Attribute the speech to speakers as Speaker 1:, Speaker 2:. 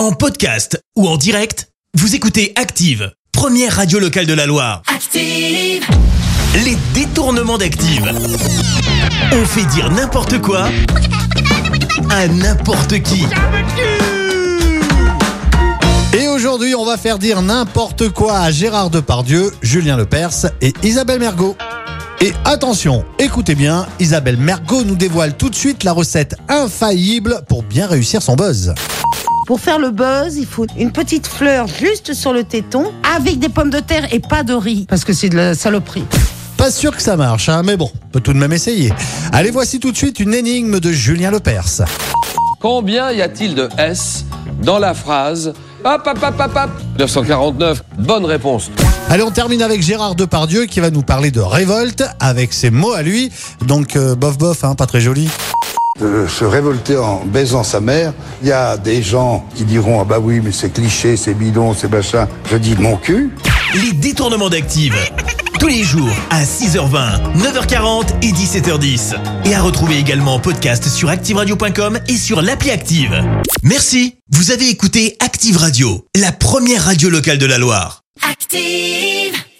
Speaker 1: En podcast ou en direct, vous écoutez Active, première radio locale de la Loire.
Speaker 2: Active.
Speaker 1: Les détournements d'Active. On fait dire n'importe quoi à n'importe qui.
Speaker 3: Et aujourd'hui, on va faire dire n'importe quoi à Gérard Depardieu, Julien Lepers et Isabelle Mergot. Et attention, écoutez bien, Isabelle Mergot nous dévoile tout de suite la recette infaillible pour bien réussir son buzz.
Speaker 4: Pour faire le buzz, il faut une petite fleur juste sur le téton avec des pommes de terre et pas de riz parce que c'est de la saloperie.
Speaker 3: Pas sûr que ça marche, hein, mais bon, on peut tout de même essayer. Allez, voici tout de suite une énigme de Julien Lepers.
Speaker 5: Combien y a-t-il de S dans la phrase Hop, hop, hop, hop, hop 949, bonne réponse.
Speaker 3: Allez, on termine avec Gérard Depardieu qui va nous parler de révolte avec ses mots à lui. Donc, euh, bof bof, hein, pas très joli.
Speaker 6: De se révolter en baisant sa mère. Il y a des gens qui diront ah bah oui mais c'est cliché, c'est bidon, c'est machin. Je dis mon cul.
Speaker 1: Les détournements d'Active. Tous les jours à 6h20, 9h40 et 17h10. Et à retrouver également en podcast sur ActiveRadio.com et sur l'appli Active. Merci. Vous avez écouté Active Radio, la première radio locale de la Loire.
Speaker 2: Active.